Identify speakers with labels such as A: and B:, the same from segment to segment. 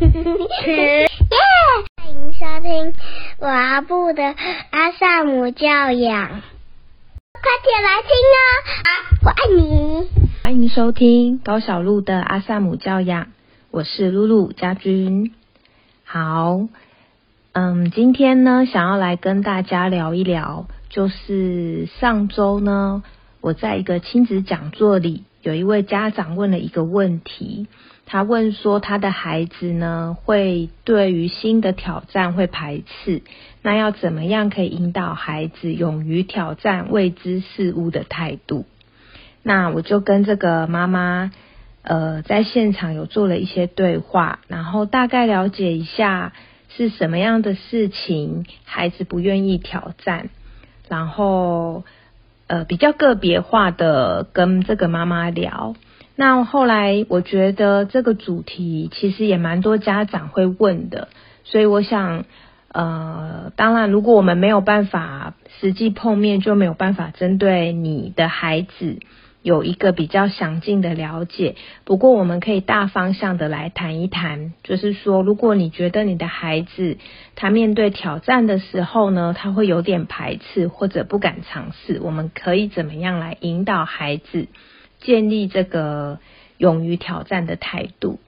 A: 耶！欢迎收听我阿布的阿萨姆教养，快点来听哦！啊，我爱你。
B: 欢迎收听高小鹿的阿萨姆教养，我是露露家君。好，嗯，今天呢，想要来跟大家聊一聊，就是上周呢，我在一个亲子讲座里，有一位家长问了一个问题，他问说他的孩子呢，会对于新的挑战会排斥，那要怎么样可以引导孩子勇于挑战未知事物的态度？那我就跟这个妈妈，呃，在现场有做了一些对话，然后大概了解一下是什么样的事情孩子不愿意挑战，然后呃比较个别化的跟这个妈妈聊。那后来我觉得这个主题其实也蛮多家长会问的，所以我想，呃，当然如果我们没有办法实际碰面，就没有办法针对你的孩子。有一个比较详尽的了解，不过我们可以大方向的来谈一谈，就是说，如果你觉得你的孩子他面对挑战的时候呢，他会有点排斥或者不敢尝试，我们可以怎么样来引导孩子建立这个勇于挑战的态度？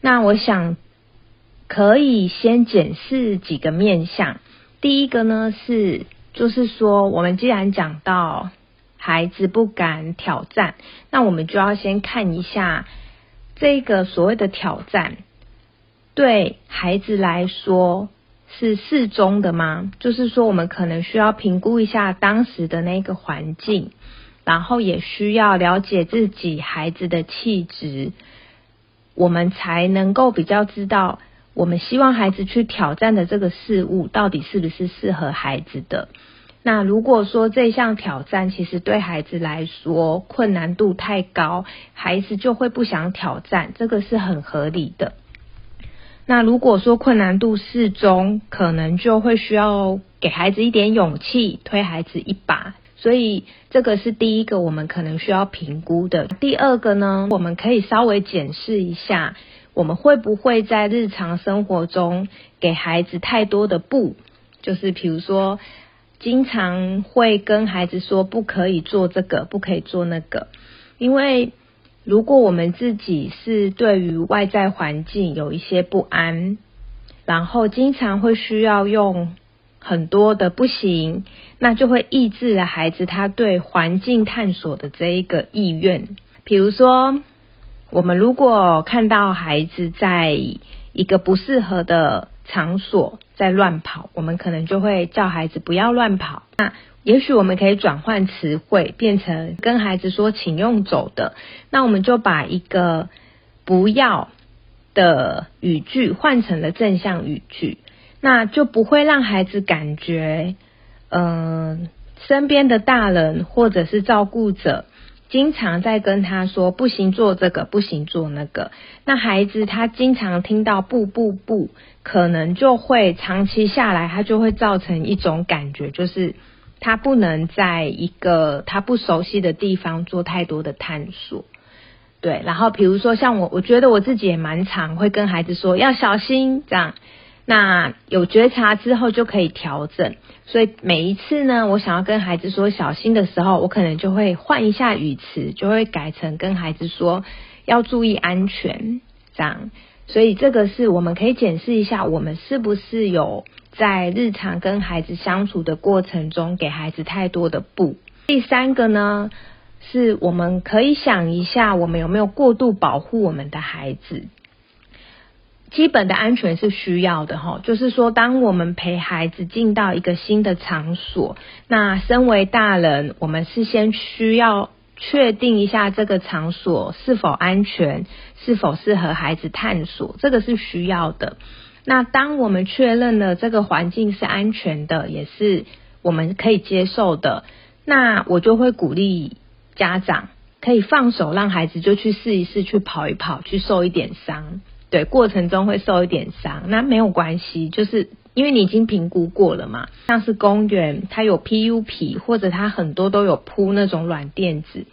B: 那我想可以先检视几个面向，第一个呢是，就是说，我们既然讲到。孩子不敢挑战，那我们就要先看一下这个所谓的挑战，对孩子来说是适中的吗？就是说，我们可能需要评估一下当时的那个环境，然后也需要了解自己孩子的气质，我们才能够比较知道，我们希望孩子去挑战的这个事物，到底是不是适合孩子的。那如果说这项挑战其实对孩子来说困难度太高，孩子就会不想挑战，这个是很合理的。那如果说困难度适中，可能就会需要给孩子一点勇气，推孩子一把。所以这个是第一个我们可能需要评估的。第二个呢，我们可以稍微检视一下，我们会不会在日常生活中给孩子太多的不，就是比如说。经常会跟孩子说不可以做这个，不可以做那个，因为如果我们自己是对于外在环境有一些不安，然后经常会需要用很多的不行，那就会抑制了孩子他对环境探索的这一个意愿。比如说，我们如果看到孩子在一个不适合的。场所在乱跑，我们可能就会叫孩子不要乱跑。那也许我们可以转换词汇，变成跟孩子说“请用走的”。那我们就把一个“不要”的语句换成了正向语句，那就不会让孩子感觉，嗯，身边的大人或者是照顾者。经常在跟他说不行做这个，不行做那个。那孩子他经常听到不不不，可能就会长期下来，他就会造成一种感觉，就是他不能在一个他不熟悉的地方做太多的探索。对，然后比如说像我，我觉得我自己也蛮常会跟孩子说要小心这样。那有觉察之后就可以调整，所以每一次呢，我想要跟孩子说小心的时候，我可能就会换一下语词，就会改成跟孩子说要注意安全，这样。所以这个是我们可以检视一下，我们是不是有在日常跟孩子相处的过程中给孩子太多的不。第三个呢，是我们可以想一下，我们有没有过度保护我们的孩子。基本的安全是需要的哈，就是说，当我们陪孩子进到一个新的场所，那身为大人，我们是先需要确定一下这个场所是否安全，是否适合孩子探索，这个是需要的。那当我们确认了这个环境是安全的，也是我们可以接受的，那我就会鼓励家长可以放手，让孩子就去试一试，去跑一跑，去受一点伤。对，过程中会受一点伤，那没有关系，就是因为你已经评估过了嘛。像是公园，它有 PU 皮，或者它很多都有铺那种软垫子，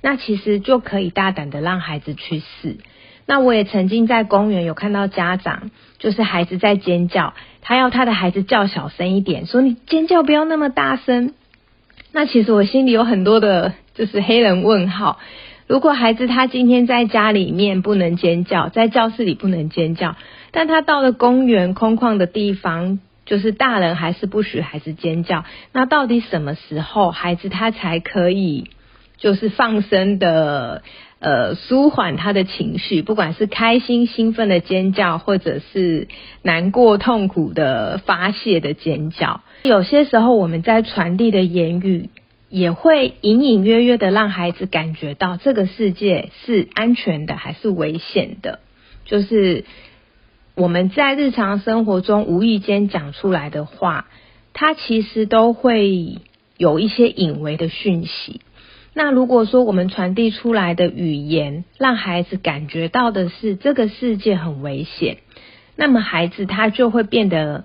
B: 那其实就可以大胆的让孩子去试。那我也曾经在公园有看到家长，就是孩子在尖叫，他要他的孩子叫小声一点，说你尖叫不要那么大声。那其实我心里有很多的，就是黑人问号。如果孩子他今天在家里面不能尖叫，在教室里不能尖叫，但他到了公园空旷的地方，就是大人还是不许孩子尖叫。那到底什么时候孩子他才可以，就是放声的？呃，舒缓他的情绪，不管是开心兴奋的尖叫，或者是难过痛苦的发泄的尖叫。有些时候，我们在传递的言语，也会隐隐约约的让孩子感觉到这个世界是安全的还是危险的。就是我们在日常生活中无意间讲出来的话，它其实都会有一些隐微的讯息。那如果说我们传递出来的语言，让孩子感觉到的是这个世界很危险，那么孩子他就会变得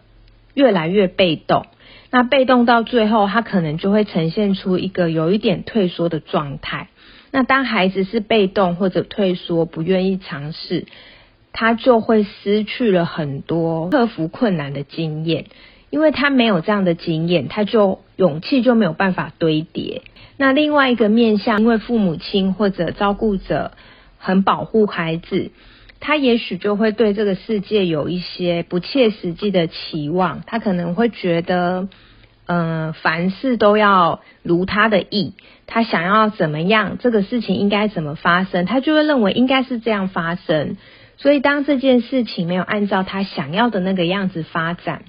B: 越来越被动。那被动到最后，他可能就会呈现出一个有一点退缩的状态。那当孩子是被动或者退缩，不愿意尝试，他就会失去了很多克服困难的经验，因为他没有这样的经验，他就勇气就没有办法堆叠。那另外一个面向，因为父母亲或者照顾者很保护孩子，他也许就会对这个世界有一些不切实际的期望。他可能会觉得，嗯，凡事都要如他的意，他想要怎么样，这个事情应该怎么发生，他就会认为应该是这样发生。所以，当这件事情没有按照他想要的那个样子发展，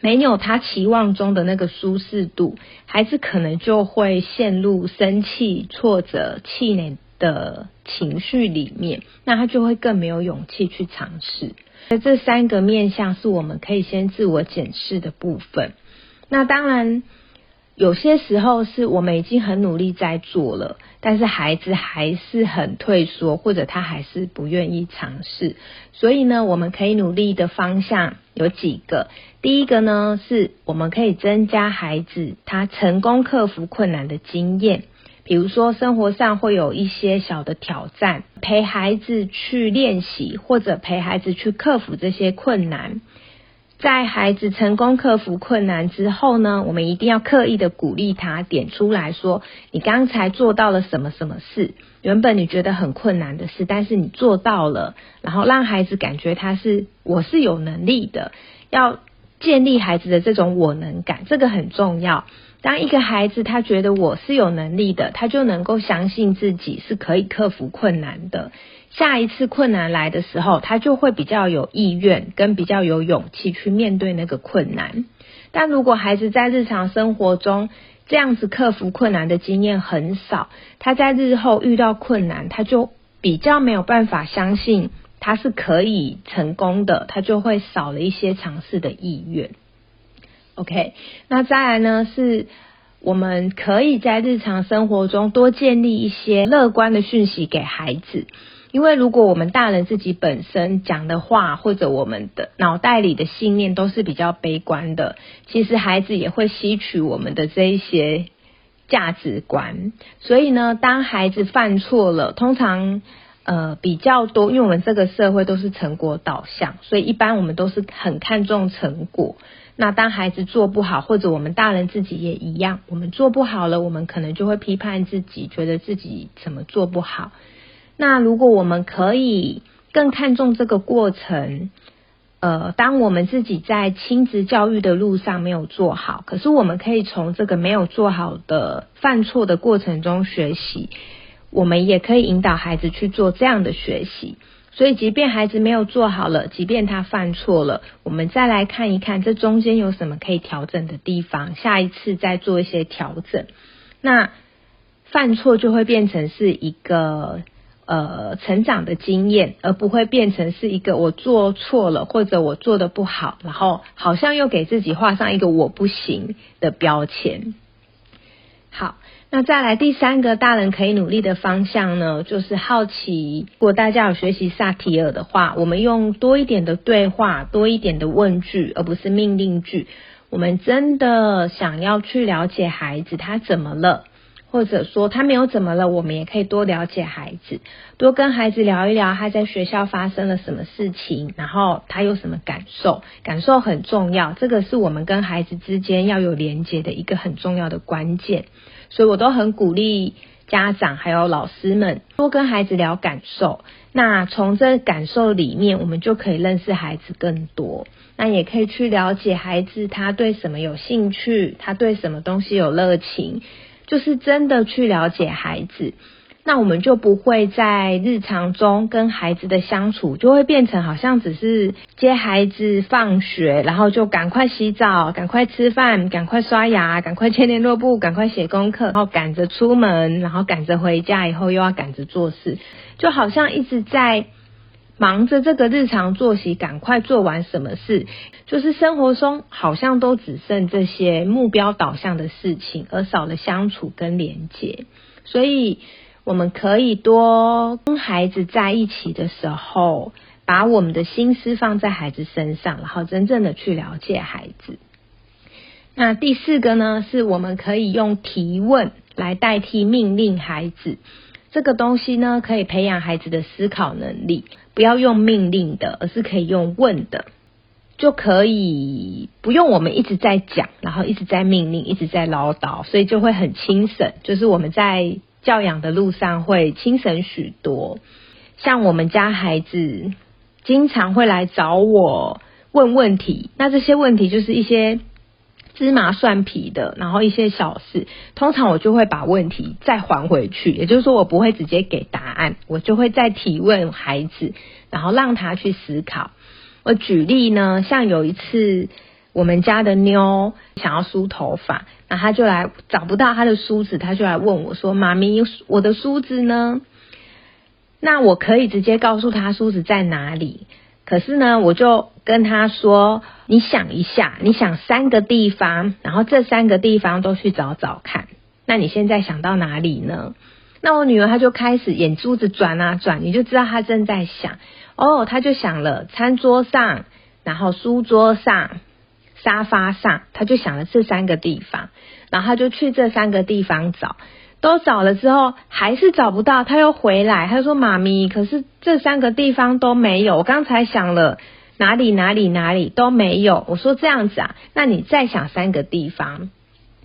B: 没有他期望中的那个舒适度，孩子可能就会陷入生气、挫折、气馁的情绪里面，那他就会更没有勇气去尝试。所以这三个面向是我们可以先自我检视的部分。那当然。有些时候是我们已经很努力在做了，但是孩子还是很退缩，或者他还是不愿意尝试。所以呢，我们可以努力的方向有几个。第一个呢，是我们可以增加孩子他成功克服困难的经验，比如说生活上会有一些小的挑战，陪孩子去练习，或者陪孩子去克服这些困难。在孩子成功克服困难之后呢，我们一定要刻意的鼓励他，点出来说：“你刚才做到了什么什么事？原本你觉得很困难的事，但是你做到了。”然后让孩子感觉他是我是有能力的，要建立孩子的这种我能感，这个很重要。当一个孩子他觉得我是有能力的，他就能够相信自己是可以克服困难的。下一次困难来的时候，他就会比较有意愿跟比较有勇气去面对那个困难。但如果孩子在日常生活中这样子克服困难的经验很少，他在日后遇到困难，他就比较没有办法相信他是可以成功的，他就会少了一些尝试的意愿。OK，那再来呢，是我们可以在日常生活中多建立一些乐观的讯息给孩子。因为如果我们大人自己本身讲的话，或者我们的脑袋里的信念都是比较悲观的，其实孩子也会吸取我们的这一些价值观。所以呢，当孩子犯错了，通常呃比较多，因为我们这个社会都是成果导向，所以一般我们都是很看重成果。那当孩子做不好，或者我们大人自己也一样，我们做不好了，我们可能就会批判自己，觉得自己怎么做不好。那如果我们可以更看重这个过程，呃，当我们自己在亲子教育的路上没有做好，可是我们可以从这个没有做好的犯错的过程中学习，我们也可以引导孩子去做这样的学习。所以，即便孩子没有做好了，即便他犯错了，我们再来看一看这中间有什么可以调整的地方，下一次再做一些调整。那犯错就会变成是一个。呃，成长的经验，而不会变成是一个我做错了或者我做的不好，然后好像又给自己画上一个我不行的标签。好，那再来第三个大人可以努力的方向呢，就是好奇。如果大家有学习萨提尔的话，我们用多一点的对话，多一点的问句，而不是命令句。我们真的想要去了解孩子他怎么了。或者说他没有怎么了，我们也可以多了解孩子，多跟孩子聊一聊他在学校发生了什么事情，然后他有什么感受，感受很重要，这个是我们跟孩子之间要有连接的一个很重要的关键，所以我都很鼓励家长还有老师们多跟孩子聊感受，那从这感受里面，我们就可以认识孩子更多，那也可以去了解孩子他对什么有兴趣，他对什么东西有热情。就是真的去了解孩子，那我们就不会在日常中跟孩子的相处，就会变成好像只是接孩子放学，然后就赶快洗澡、赶快吃饭、赶快刷牙、赶快签联络簿、赶快写功课，然后赶着出门，然后赶着回家，以后又要赶着做事，就好像一直在。忙着这个日常作息，赶快做完什么事，就是生活中好像都只剩这些目标导向的事情，而少了相处跟连接。所以，我们可以多跟孩子在一起的时候，把我们的心思放在孩子身上，然后真正的去了解孩子。那第四个呢，是我们可以用提问来代替命令孩子。这个东西呢，可以培养孩子的思考能力。不要用命令的，而是可以用问的，就可以不用我们一直在讲，然后一直在命令，一直在唠叨，所以就会很轻省。就是我们在教养的路上会轻省许多。像我们家孩子经常会来找我问问题，那这些问题就是一些。芝麻蒜皮的，然后一些小事，通常我就会把问题再还回去，也就是说，我不会直接给答案，我就会再提问孩子，然后让他去思考。我举例呢，像有一次我们家的妞想要梳头发，那他就来找不到他的梳子，他就来问我说：“妈咪，我的梳子呢？”那我可以直接告诉他梳子在哪里。可是呢，我就跟他说：“你想一下，你想三个地方，然后这三个地方都去找找看。那你现在想到哪里呢？”那我女儿她就开始眼珠子转啊转，你就知道她正在想。哦，她就想了餐桌上，然后书桌上、沙发上，他就想了这三个地方，然后他就去这三个地方找。都找了之后还是找不到，他又回来，他说：“妈咪，可是这三个地方都没有。我刚才想了哪里哪里哪里都没有。”我说：“这样子啊，那你再想三个地方，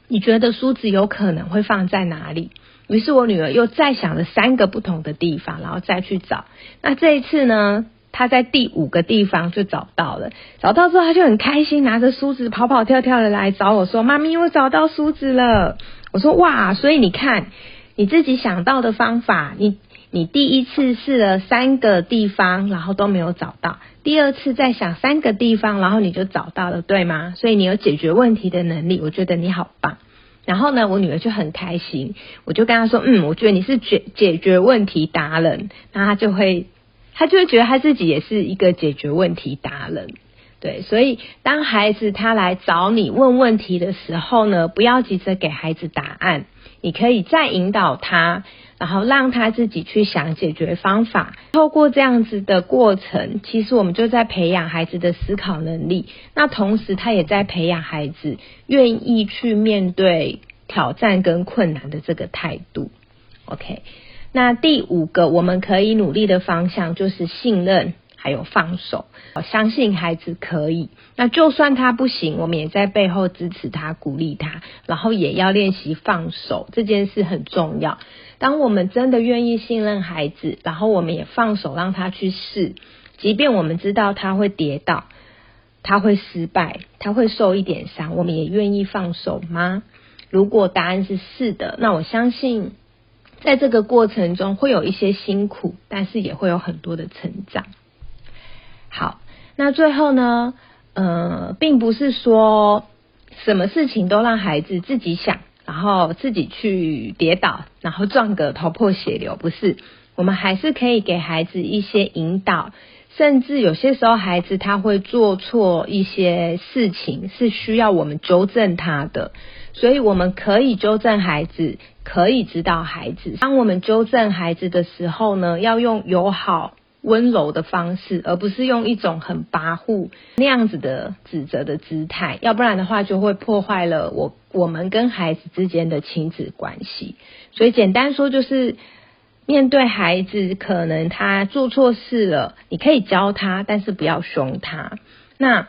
B: 你觉得梳子有可能会放在哪里？”于是我女儿又再想了三个不同的地方，然后再去找。那这一次呢，他在第五个地方就找到了。找到之后，他就很开心，拿着梳子跑跑跳跳的来找我说：“妈咪，我找到梳子了。”我说哇，所以你看你自己想到的方法，你你第一次试了三个地方，然后都没有找到，第二次再想三个地方，然后你就找到了，对吗？所以你有解决问题的能力，我觉得你好棒。然后呢，我女儿就很开心，我就跟她说，嗯，我觉得你是解解决问题达人，那她就会，他就会觉得他自己也是一个解决问题达人。对，所以当孩子他来找你问问题的时候呢，不要急着给孩子答案，你可以再引导他，然后让他自己去想解决方法。透过这样子的过程，其实我们就在培养孩子的思考能力，那同时他也在培养孩子愿意去面对挑战跟困难的这个态度。OK，那第五个我们可以努力的方向就是信任。还有放手，我相信孩子可以。那就算他不行，我们也在背后支持他、鼓励他，然后也要练习放手，这件事很重要。当我们真的愿意信任孩子，然后我们也放手让他去试，即便我们知道他会跌倒，他会失败，他会受一点伤，我们也愿意放手吗？如果答案是是的，那我相信在这个过程中会有一些辛苦，但是也会有很多的成长。好，那最后呢？呃，并不是说什么事情都让孩子自己想，然后自己去跌倒，然后撞个头破血流，不是。我们还是可以给孩子一些引导，甚至有些时候孩子他会做错一些事情，是需要我们纠正他的，所以我们可以纠正孩子，可以指导孩子。当我们纠正孩子的时候呢，要用友好。温柔的方式，而不是用一种很跋扈那样子的指责的姿态，要不然的话就会破坏了我我们跟孩子之间的亲子关系。所以简单说就是，面对孩子可能他做错事了，你可以教他，但是不要凶他。那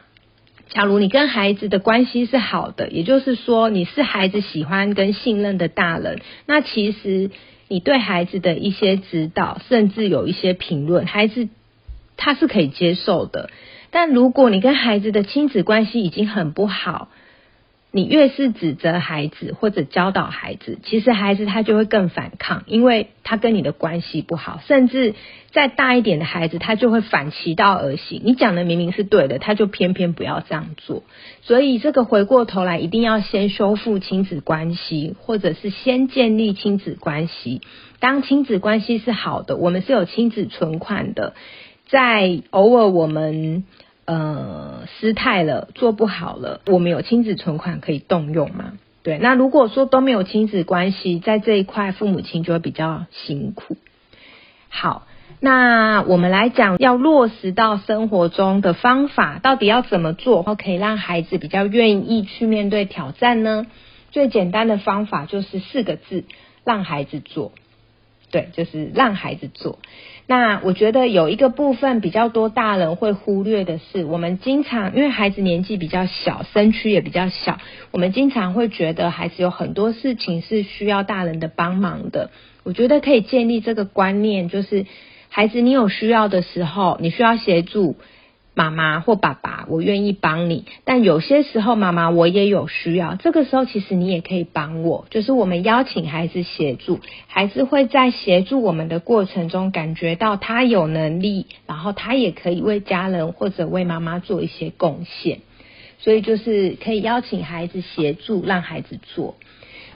B: 假如你跟孩子的关系是好的，也就是说你是孩子喜欢跟信任的大人，那其实。你对孩子的一些指导，甚至有一些评论，孩子他是可以接受的。但如果你跟孩子的亲子关系已经很不好，你越是指责孩子或者教导孩子，其实孩子他就会更反抗，因为他跟你的关系不好。甚至再大一点的孩子，他就会反其道而行。你讲的明明是对的，他就偏偏不要这样做。所以这个回过头来，一定要先修复亲子关系，或者是先建立亲子关系。当亲子关系是好的，我们是有亲子存款的，在偶尔我们。呃，失态了，做不好了，我们有亲子存款可以动用吗？对，那如果说都没有亲子关系，在这一块，父母亲就会比较辛苦。好，那我们来讲要落实到生活中的方法，到底要怎么做，可以让孩子比较愿意去面对挑战呢？最简单的方法就是四个字：让孩子做。对，就是让孩子做。那我觉得有一个部分比较多大人会忽略的是，我们经常因为孩子年纪比较小，身躯也比较小，我们经常会觉得孩子有很多事情是需要大人的帮忙的。我觉得可以建立这个观念，就是孩子你有需要的时候，你需要协助。妈妈或爸爸，我愿意帮你，但有些时候妈妈我也有需要，这个时候其实你也可以帮我。就是我们邀请孩子协助，孩子会在协助我们的过程中感觉到他有能力，然后他也可以为家人或者为妈妈做一些贡献。所以就是可以邀请孩子协助，让孩子做。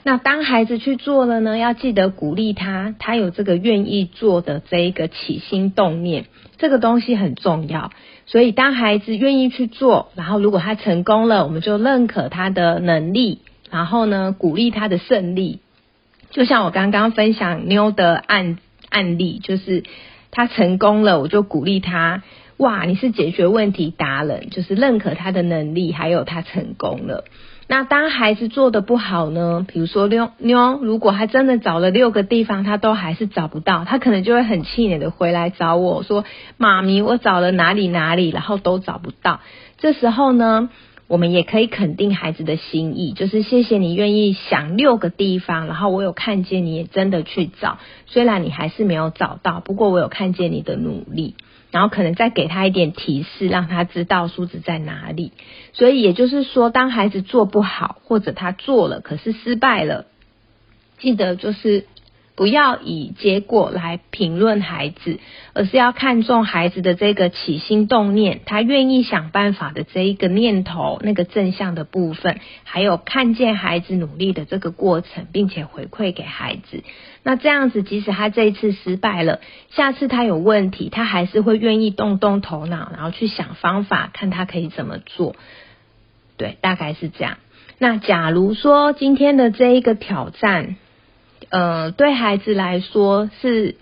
B: 那当孩子去做了呢，要记得鼓励他，他有这个愿意做的这一个起心动念，这个东西很重要。所以，当孩子愿意去做，然后如果他成功了，我们就认可他的能力，然后呢，鼓励他的胜利。就像我刚刚分享妞的案案例，就是他成功了，我就鼓励他，哇，你是解决问题达人，就是认可他的能力，还有他成功了。那当孩子做的不好呢？比如说妞妞，如果他真的找了六个地方，他都还是找不到，他可能就会很气馁的回来找我说：“妈咪，我找了哪里哪里，然后都找不到。”这时候呢，我们也可以肯定孩子的心意，就是谢谢你愿意想六个地方，然后我有看见你也真的去找，虽然你还是没有找到，不过我有看见你的努力。然后可能再给他一点提示，让他知道梳子在哪里。所以也就是说，当孩子做不好，或者他做了可是失败了，记得就是。不要以结果来评论孩子，而是要看重孩子的这个起心动念，他愿意想办法的这一个念头，那个正向的部分，还有看见孩子努力的这个过程，并且回馈给孩子。那这样子，即使他这一次失败了，下次他有问题，他还是会愿意动动头脑，然后去想方法，看他可以怎么做。对，大概是这样。那假如说今天的这一个挑战，呃，对孩子来说是，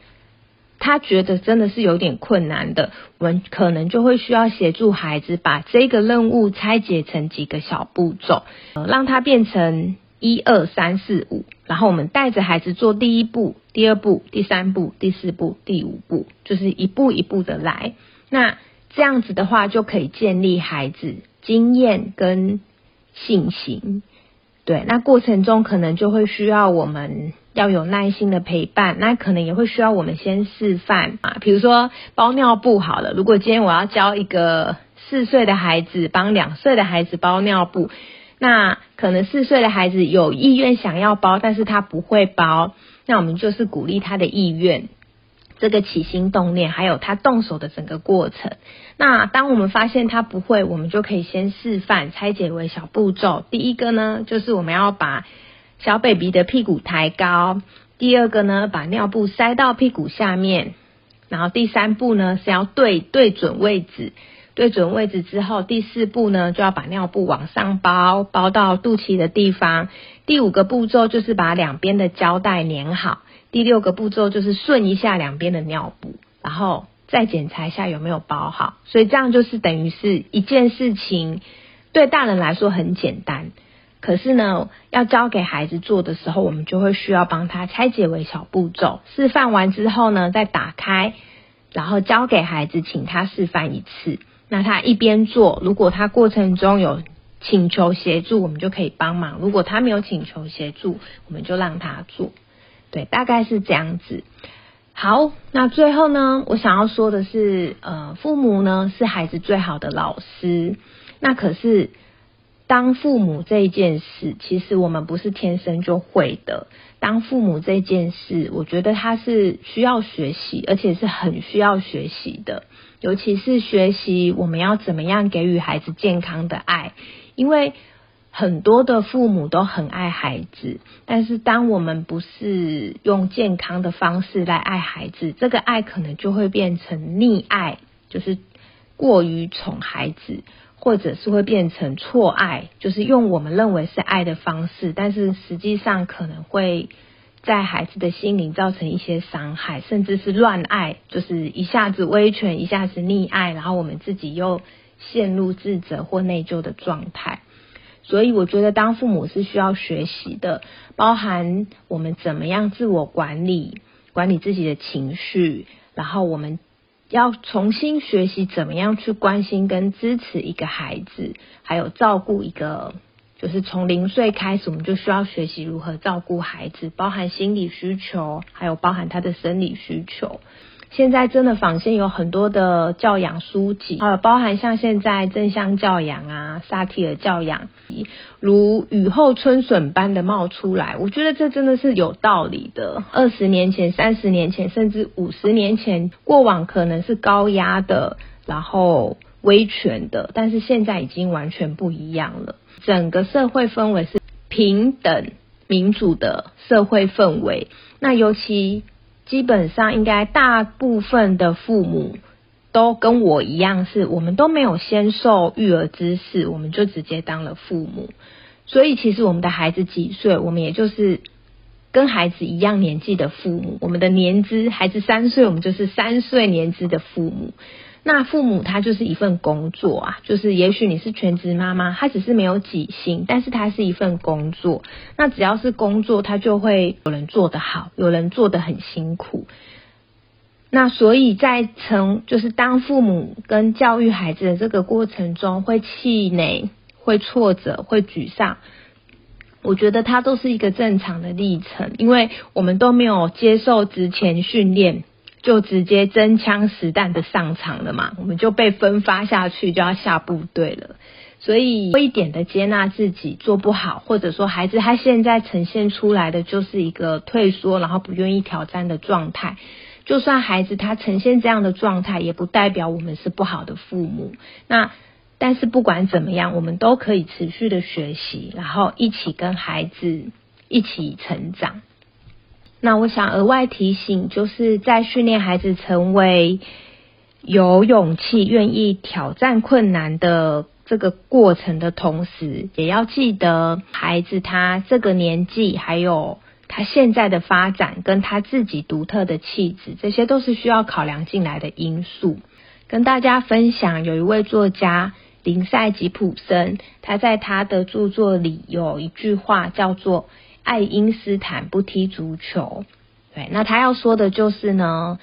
B: 他觉得真的是有点困难的。我们可能就会需要协助孩子把这个任务拆解成几个小步骤，让它变成一二三四五。然后我们带着孩子做第一步、第二步、第三步、第四步、第五步，就是一步一步的来。那这样子的话，就可以建立孩子经验跟信心。对，那过程中可能就会需要我们。要有耐心的陪伴，那可能也会需要我们先示范啊，比如说包尿布好了。如果今天我要教一个四岁的孩子帮两岁的孩子包尿布，那可能四岁的孩子有意愿想要包，但是他不会包，那我们就是鼓励他的意愿，这个起心动念，还有他动手的整个过程。那当我们发现他不会，我们就可以先示范，拆解为小步骤。第一个呢，就是我们要把。小 baby 的屁股抬高，第二个呢，把尿布塞到屁股下面，然后第三步呢是要对对准位置，对准位置之后，第四步呢就要把尿布往上包，包到肚脐的地方。第五个步骤就是把两边的胶带粘好，第六个步骤就是顺一下两边的尿布，然后再检查一下有没有包好。所以这样就是等于是一件事情，对大人来说很简单，可是呢，要交给孩子做的时候，我们就会需要帮他拆解为小步骤，示范完之后呢，再打开，然后交给孩子，请他示范一次。那他一边做，如果他过程中有请求协助，我们就可以帮忙；如果他没有请求协助，我们就让他做。对，大概是这样子。好，那最后呢，我想要说的是，呃，父母呢是孩子最好的老师。那可是当父母这一件事，其实我们不是天生就会的。当父母这件事，我觉得他是需要学习，而且是很需要学习的。尤其是学习我们要怎么样给予孩子健康的爱。因为很多的父母都很爱孩子，但是当我们不是用健康的方式来爱孩子，这个爱可能就会变成溺爱，就是过于宠孩子，或者是会变成错爱，就是用我们认为是爱的方式，但是实际上可能会在孩子的心灵造成一些伤害，甚至是乱爱，就是一下子威权，一下子溺爱，然后我们自己又。陷入自责或内疚的状态，所以我觉得当父母是需要学习的，包含我们怎么样自我管理，管理自己的情绪，然后我们要重新学习怎么样去关心跟支持一个孩子，还有照顾一个，就是从零岁开始，我们就需要学习如何照顾孩子，包含心理需求，还有包含他的生理需求。现在真的坊间有很多的教养书籍，还有包含像现在正向教养啊、萨提尔教养，如雨后春笋般的冒出来。我觉得这真的是有道理的。二十年前、三十年前，甚至五十年前，过往可能是高压的，然后威权的，但是现在已经完全不一样了。整个社会氛围是平等、民主的社会氛围。那尤其。基本上应该大部分的父母都跟我一样，是我们都没有先受育儿知识，我们就直接当了父母。所以其实我们的孩子几岁，我们也就是跟孩子一样年纪的父母。我们的年资，孩子三岁，我们就是三岁年资的父母。那父母他就是一份工作啊，就是也许你是全职妈妈，他只是没有几薪，但是他是一份工作。那只要是工作，他就会有人做得好，有人做得很辛苦。那所以在成就是当父母跟教育孩子的这个过程中，会气馁、会挫折、会沮丧，我觉得它都是一个正常的历程，因为我们都没有接受之前训练。就直接真枪实弹的上场了嘛？我们就被分发下去，就要下部队了。所以多一点的接纳自己做不好，或者说孩子他现在呈现出来的就是一个退缩，然后不愿意挑战的状态。就算孩子他呈现这样的状态，也不代表我们是不好的父母。那但是不管怎么样，我们都可以持续的学习，然后一起跟孩子一起成长。那我想额外提醒，就是在训练孩子成为有勇气、愿意挑战困难的这个过程的同时，也要记得孩子他这个年纪，还有他现在的发展，跟他自己独特的气质，这些都是需要考量进来的因素。跟大家分享，有一位作家林赛吉普森，他在他的著作里有一句话叫做。爱因斯坦不踢足球，对，那他要说的就是呢，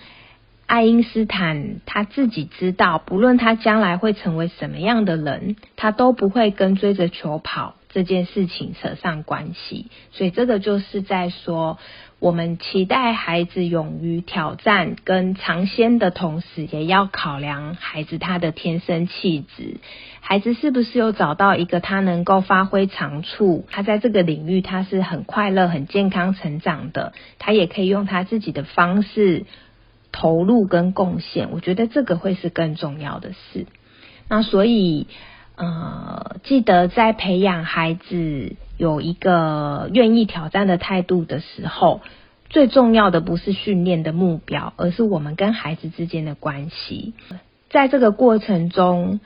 B: 爱因斯坦他自己知道，不论他将来会成为什么样的人，他都不会跟追着球跑。这件事情扯上关系，所以这个就是在说。我们期待孩子勇于挑战跟尝鲜的同时，也要考量孩子他的天生气质。孩子是不是有找到一个他能够发挥长处？他在这个领域他是很快乐、很健康成长的。他也可以用他自己的方式投入跟贡献。我觉得这个会是更重要的事。那所以，呃，记得在培养孩子。有一个愿意挑战的态度的时候，最重要的不是训练的目标，而是我们跟孩子之间的关系。在这个过程中，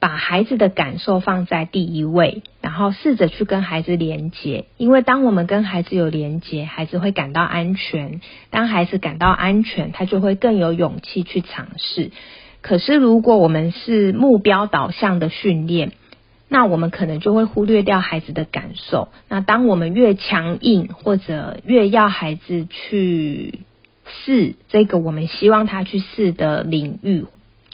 B: 把孩子的感受放在第一位，然后试着去跟孩子连接。因为当我们跟孩子有连接，孩子会感到安全。当孩子感到安全，他就会更有勇气去尝试。可是如果我们是目标导向的训练，那我们可能就会忽略掉孩子的感受。那当我们越强硬，或者越要孩子去试这个我们希望他去试的领域。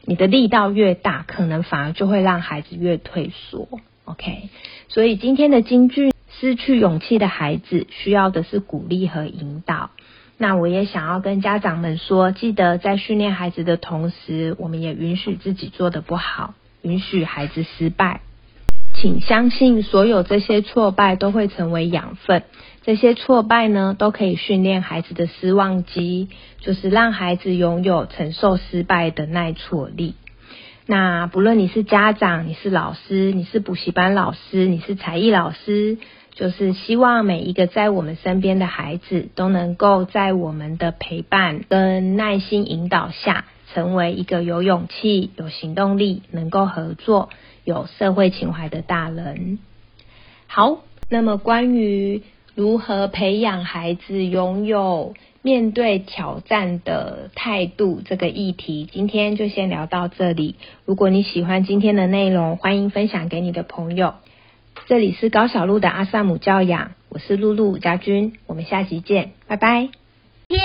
B: 你的力道越大，可能反而就会让孩子越退缩。OK，所以今天的金句：失去勇气的孩子需要的是鼓励和引导。那我也想要跟家长们说，记得在训练孩子的同时，我们也允许自己做的不好，允许孩子失败。请相信，所有这些挫败都会成为养分。这些挫败呢，都可以训练孩子的失望肌，就是让孩子拥有承受失败的耐挫力。那不论你是家长，你是老师，你是补习班老师，你是才艺老师，就是希望每一个在我们身边的孩子，都能够在我们的陪伴跟耐心引导下，成为一个有勇气、有行动力、能够合作、有社会情怀的大人。好，那么关于。如何培养孩子拥有面对挑战的态度？这个议题今天就先聊到这里。如果你喜欢今天的内容，欢迎分享给你的朋友。这里是高小路的阿萨姆教养，我是露露家军，我们下集见，拜拜。
A: 谢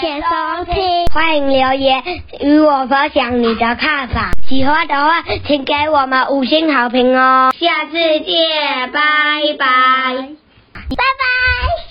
A: 谢收听，欢迎留言与我分享你的看法。喜欢的话，请给我们五星好评哦。下次见，拜拜。拜拜。